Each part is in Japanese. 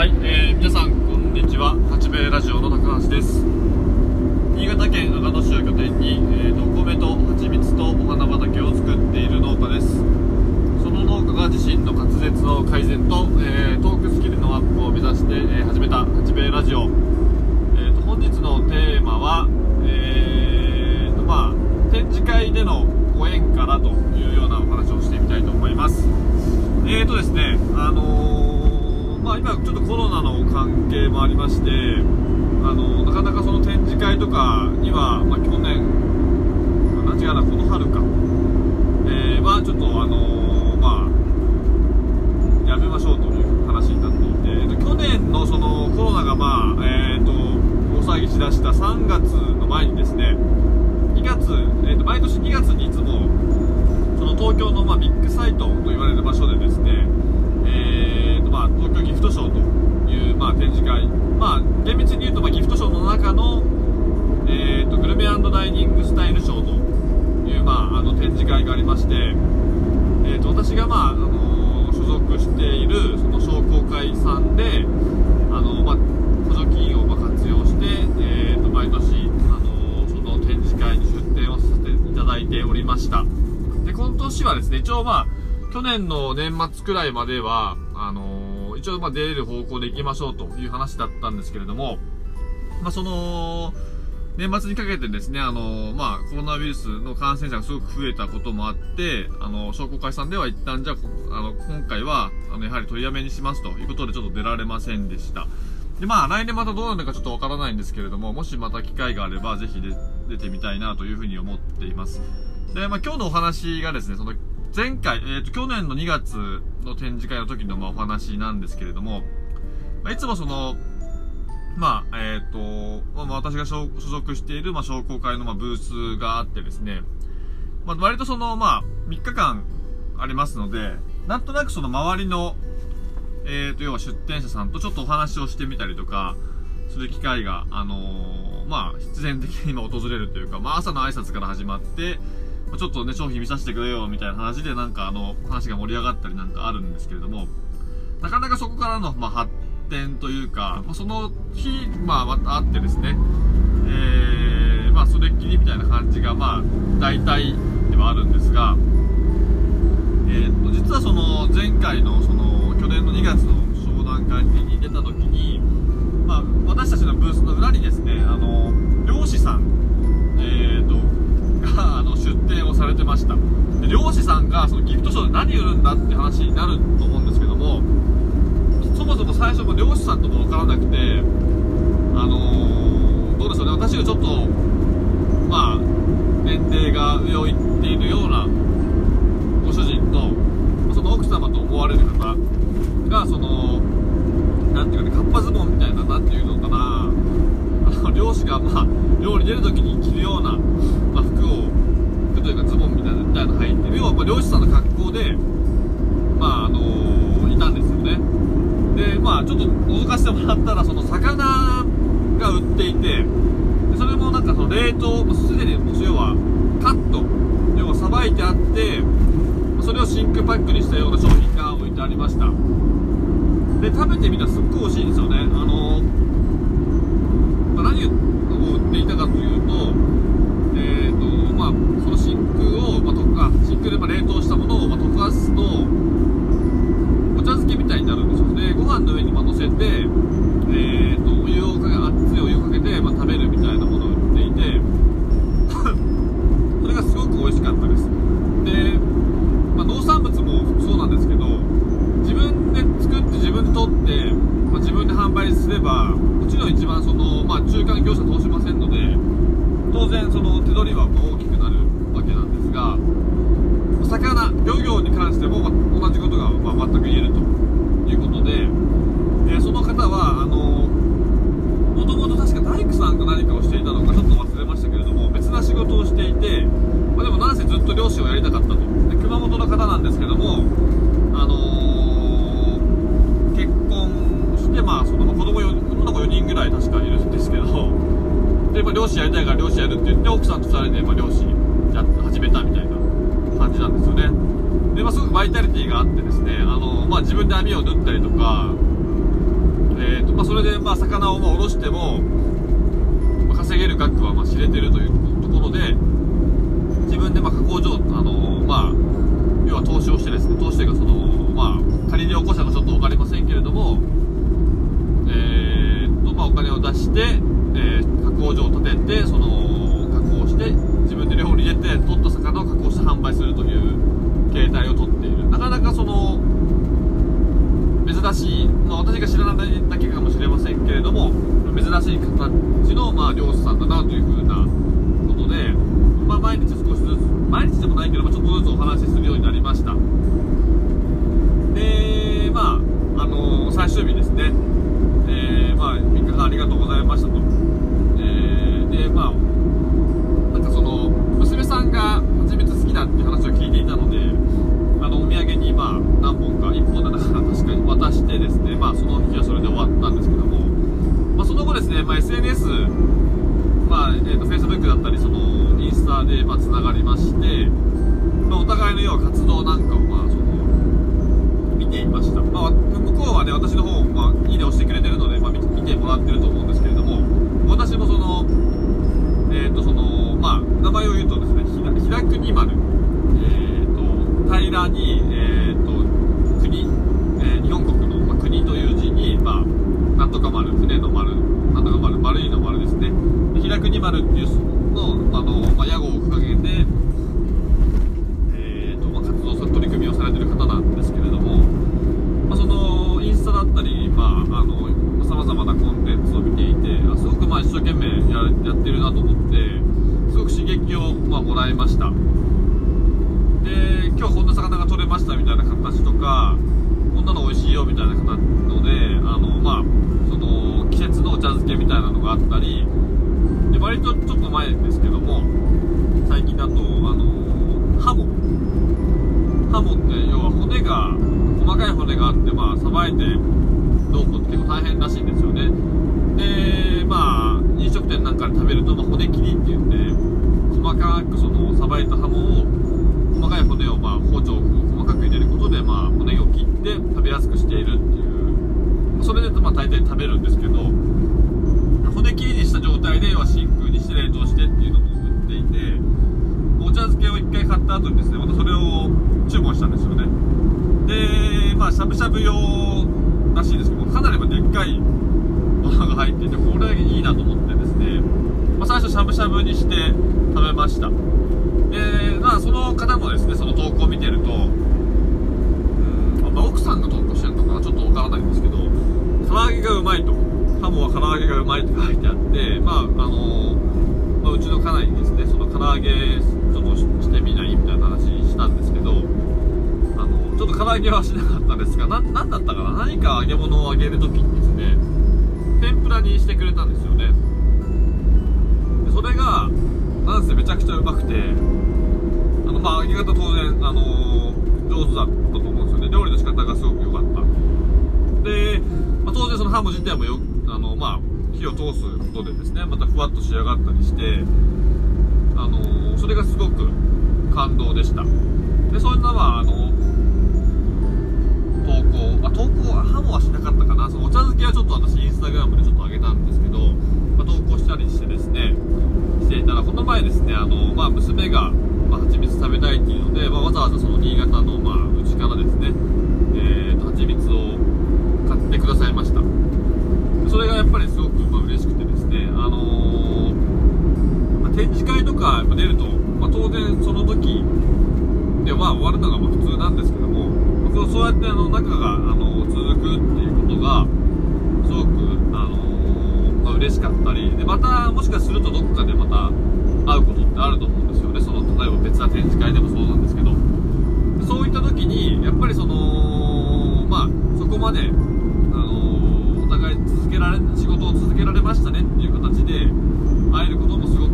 はい、えー、皆さんこんにちは。八兵衛ラジオの高橋です。新潟県阿賀野市を拠点に、えーと、お米と蜂蜜とお花畑を作っている農家です。その農家が自身の滑舌の改善と、えー、トークスキルのアップを目指して、えー、始めた八兵衛ラジオ、えーと、本日のテーマはえーとまあ展示会でのご縁からというようなお話をしてみたいと思います。えーとですねあのー、今ちょっとコロナの関係もありましてあのなかなかその展示会とかには、まあ、去年何違うなこの春か、えー、はちょっとあのまあやめましょうという話になっていて、去年のそのコロナがまあえっ、ー、と大騒ぎしだした3月の前にですね2月、えー、と毎年2月にいつもその東京のまビッグサイトと言われる場所でですね、東京ギフトショーという、まあ、展示会、まあ、厳密に言うと、まあ、ギフトショーの中の、えーと、グルメダイニングスタイルショーという、まあ、あの展示会がありまして、えーと、私が、まああの所属しているその商工会さんで、あのまあ、補助金をま活用して、えーと、毎年、あのその展示会に出展をさせていただいておりました。で今年はですね一応まあ去年の年末くらいまでは、あの、一応まあ出れる方向で行きましょうという話だったんですけれども、まあ、その、年末にかけてですね、あの、まあ、コロナウイルスの感染者がすごく増えたこともあって、あの、商工会さんでは一旦じゃあ、あの、今回は、あの、やはり取りやめにしますということでちょっと出られませんでした。で、まあ、来年またどうなるのかちょっとわからないんですけれども、もしまた機会があれば、ぜひ出てみたいなというふうに思っています。で、まあ、今日のお話がですね、その、前回、えっ、ー、と、去年の2月の展示会の時のまあお話なんですけれども、まあ、いつもその、まあ、えっ、ー、と、まあ、私が所属している、まあ、商工会の、まあ、ブースがあってですね、まあ、割とその、まあ、3日間ありますので、なんとなくその周りの、えっ、ー、と、要は出店者さんとちょっとお話をしてみたりとか、する機会が、あのー、まあ、必然的に今訪れるというか、まあ、朝の挨拶から始まって、ちょっとね、商品見させてくれよ、みたいな話でなんかあの、話が盛り上がったりなんかあるんですけれども、なかなかそこからの、まあ、発展というか、まあ、その日、まあ、またあってですね、えー、まあ、それっきりみたいな感じが、まあ、大体ではあるんですが、えー、っと、実はその、前回の、その、去年の2月の商談会に出た時に、まあ、私たちのブースの裏にですね、あの、漁師さん、えー、っと、あの出店をされてました。で漁師さんがそのギフトショーで何売るんだって話になると思うんですけどもそもそも最初も漁師さんとも分からなくてあのー、どうでしょうね。私がちょっとまあ年齢が上を行っているようなご主人とその奥様と思われる方がそのなんていうかねかっぱズボンみたいな何ていうのかな。漁師が、まあ、漁に出るときに着るような、まあ、服を、服というかズボンみたいなみたいな履いてる、要は、まあ、漁師さんの格好で、まあ、あのー、いたんですよね。で、まあ、ちょっと覗かせてもらったら、その、魚が売っていて、それもなんかその冷凍、すでにもう要はカット、要はさばいてあって、それを真空パックにしたような商品が置いてありました。で、食べてみたらすっごい美味しいんですよね。あのまあ、何を売っていたかというと、えっーとまあ、その真空を、まあ、とあ真空でま冷凍したものを、ま溶かすとけみたいになるんですよ。ねご飯の上にま乗せて、えーと、お湯をかけ熱いお湯をかけて、ま食べるみたいなものを売っていてそれがすごく美味しかったですで、まあ、農産物もそうなんですけど自分で作って自分で取って、ま自分で販売すればちろん一番その、まあ、中間業者通しませんので当然その手取りは大きくなるわけなんですが魚漁業に関しても、ま同じことが、まあ、全く言えるということで、えー、その方はあのもともと確か大工さんか何かをしていたのかちょっと忘れましたけれども別な仕事をしていて、まあ、でもなんせずっと漁師をやりたかったとで熊本の方なんですけどもあのー、結婚してまあその子供4の子4人ぐらい確かいるんですけどで、まあ、漁師やりたいから漁師やるって言って奥さんと2人で、まあ、漁師や始めたみたいな感じなんですよね。で、まあ、すごくバイタリティがあってですねあの、まあ、自分で網を縫ったりとか、えーとまあ、それでまあ魚をまあ卸しても、まあ、稼げる額はまあ知れてるというところで自分でまあ加工場、あのまあ、要は投資をしてですね投資というかその、まあ、仮で起こしたかちょっと分かりませんけれども、えーとまあ、お金を出して、えー、加工場を建ててその加工して自分で料理入れて取った魚を加工して販売するという形態をとっているなかなかその珍しい、まあ、私が知らないだけかもしれませんけれども珍しい形の、まあ、漁師さんだなというふうなことで、まあ、毎日少しずつ毎日でもないけど、まあ、ちょっとずつお話しするようになりました。でまああのー、最終日ですね、えー、まあ、3日間ありがとうございましたと、えー、でまあなんかその娘さんが蜂蜜好きだっていう話を聞いていたのであのお土産にまあ何本か1本だったか確かに渡してですねまあその日はそれで終わったんですけども、まあ、その後ですね、まあ、SNS まあえーと、Facebook だったりそのインスタでまあつながりまして、まあ、お互いの要は活動なんかをまあその見ていました、まあ、向こうはね私の方まあいいね押してくれてるので、まあ、見てもらってると思うんですけれども私もそのえっ、ー、とそのまあ名前を言うとですね平国丸。えっ、ー、と平らにえっ、ー、と国、え日本国の、まあ、国という字にまあなんとか丸船の丸なんとか丸丸いの丸ですね平国丸っていうのあの、まあ、屋号を掲げて、えーとまあ、活動する取り組みをされてる方なんですけれども、まあ、そのインスタだったりさまざ、まなコンテンツを見ていてあすごくまあ一生懸命やってるなと思ってすごく刺激を、まあ、もらいました。で今日こんな魚が取れましたみたいな形とかこんなの美味しいよみたいなのであのまあその季節のお茶漬けみたいなのがあったりで割とちょっと前ですけども最近だとあのハモ。ハモって要は骨が細かい骨があってまあさばいてどうこうって結構大変らしいんですよね。でまあ飲食店なんかで食べると、まあ、骨切りって言って細かくそのさばいたハモを細かい骨をまあ包丁を細かく入れることでまあ骨を切って食べやすくしているっていう。それでまあ大体食べるんですけど骨切りにした状態では真空にして冷凍してっていうのも売っていてお茶漬けを1回買った後にですねまたそれを注文したんですよね。でまあしゃぶしゃぶ用らしいんですけどかなりでっかいものが入っていてこれいいなと思ってですね、まあ、最初しゃぶしゃぶにして食べました。でまあその方のですねその投稿を見てるとうんまあ、奥さんが投稿してるのかなちょっとわからないんですけど唐揚げがうまいと。ハモは唐揚げがうまいって書いてあってまああのまあ、うちの家内にですねその唐揚げちょっとしてみないみたいな話したんですけどあのちょっと唐揚げはしなかったですが何だったかな？何か揚げ物を揚げる時にですね天ぷらにしてくれたんですよね。なんせめちゃくちゃうまくて。あのまあ揚げ方当然あの上手だったと思うんですよね。料理の仕方がすごく良かった。で、まあ、当然そのハム自体もよあのまあ火を通すことでですねまたふわっと仕上がったりしてあのそれがすごく感動でした。でそんなまああの投稿あ投稿はハモはしなかったかな。そのお茶漬けはちょっと私インスタグラムでちょっと上げたんですけど、まあ、投稿したりしてですね。していたらこの前ですねあの、まあ、娘が、まあ、蜂蜜食べたいっていうので、まあ、わざわざその新潟の、まあ、うちからですね、えーと、蜂蜜を買ってくださいました。それがやっぱりすごく、まあ、嬉しくてですねあのー、まあ、展示会とか出ると、まあ、当然その時では終わるのがま普通なんですけどもそうそうやってあの仲があの続くっていうことがすごく、あのー、まあ、嬉しかったりでまたもしかするとどっかでまた会うことってあると思うんですよね。その例えば別な展示会でもそうなんですけど。そういった時にやっぱりそのまあそこまで、あのー、お互い続けられ仕事を続けられましたねっていう形で会えることもすごく、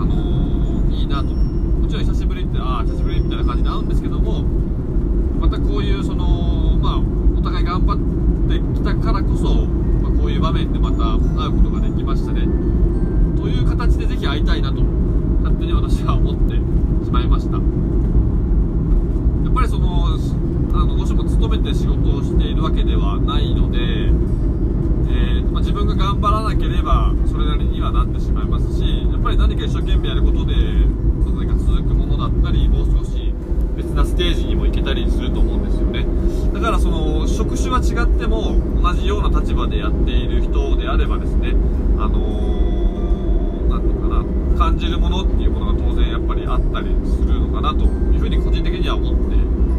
あのー、いいなと。もちろん久しぶりってああ久しぶりみたいな感じで会うんですけどもまたこういうそのまあお互い頑張ってきたからこそ、でまた会うことができましたね。という形でぜひ会いたいなと勝手に私は思ってしまいました。やっぱりそのあのどうしても勤めて仕事をしているわけではないのでえま自分が頑張らなければそれなりにはなってしまいますしやっぱり何か一生懸命やることで何か続くものだったりもう少し別なステージにも行けたりすると思うんですよね。だからその職種は違っても同じような立場でやっている人であればですねあの何、ー、て言うかな感じるものっていうものが当然やっぱりあったりするのかなというふうに個人的には思って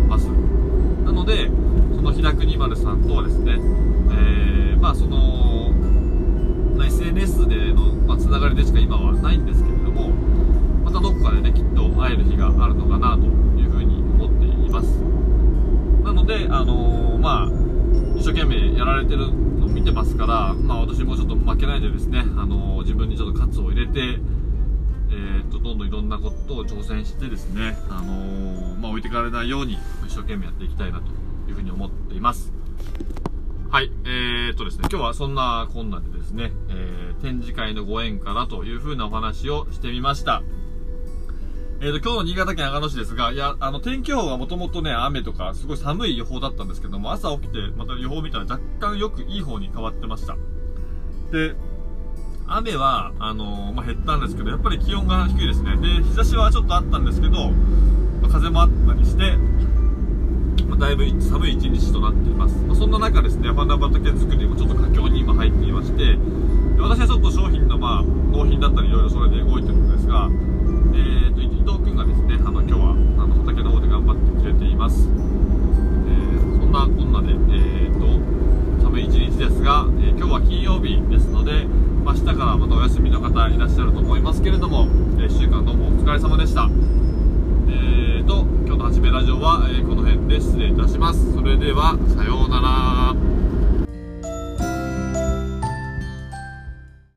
ます。なのでその平国丸さんとはですね、えー、まあその SNS での、まあ、つながりでしか今はないんですけれどもまたどこかでねきっと会える日があるのかなというふうに思っています。なのであのー、まあ一生懸命やられてるのを見てますから、まあ、私もちょっと負けないでですね、あのー、自分にちょっと喝を入れてえーと、どんどんいろんなことを挑戦してですね、あの、まあ、置いてかれないように一生懸命やっていきたいなというふうに思っています。はい、えーとですね、今日はそんなこんなでですね、えー、展示会のご縁からというふうなお話をしてみました。えーと、今日の新潟県阿賀野市ですが、いや、あの、天気予報がもともとね、雨とか、すごい寒い予報だったんですけども、朝起きて、また予報見たら若干よくいい方に変わってました。で、雨は、あのー、まあ、減ったんですけど、やっぱり気温が低いですね。で、日差しはちょっとあったんですけど、まあ、風もあったりして、まあ、だいぶ寒い一日となっています。まあ、そんな中ですね、花畑作りもちょっと佳境に今入っていまして、で私はちょっと商品のまあ、納品だったりいろいろそれで動いてるんですが、えーと、伊藤君がですね、あの、今日は、あの、畑の方で頑張ってくれています。えー、そんなこんなで、えーと、寒い一日ですが、えー、今日は金曜日ですので、まあ、明日からまたお休みの方いらっしゃると思いますけれども、えー、1週間どうもお疲れ様でした。えーと、今日のはじめラジオは、え、この辺で失礼いたします。それでは、さようなら。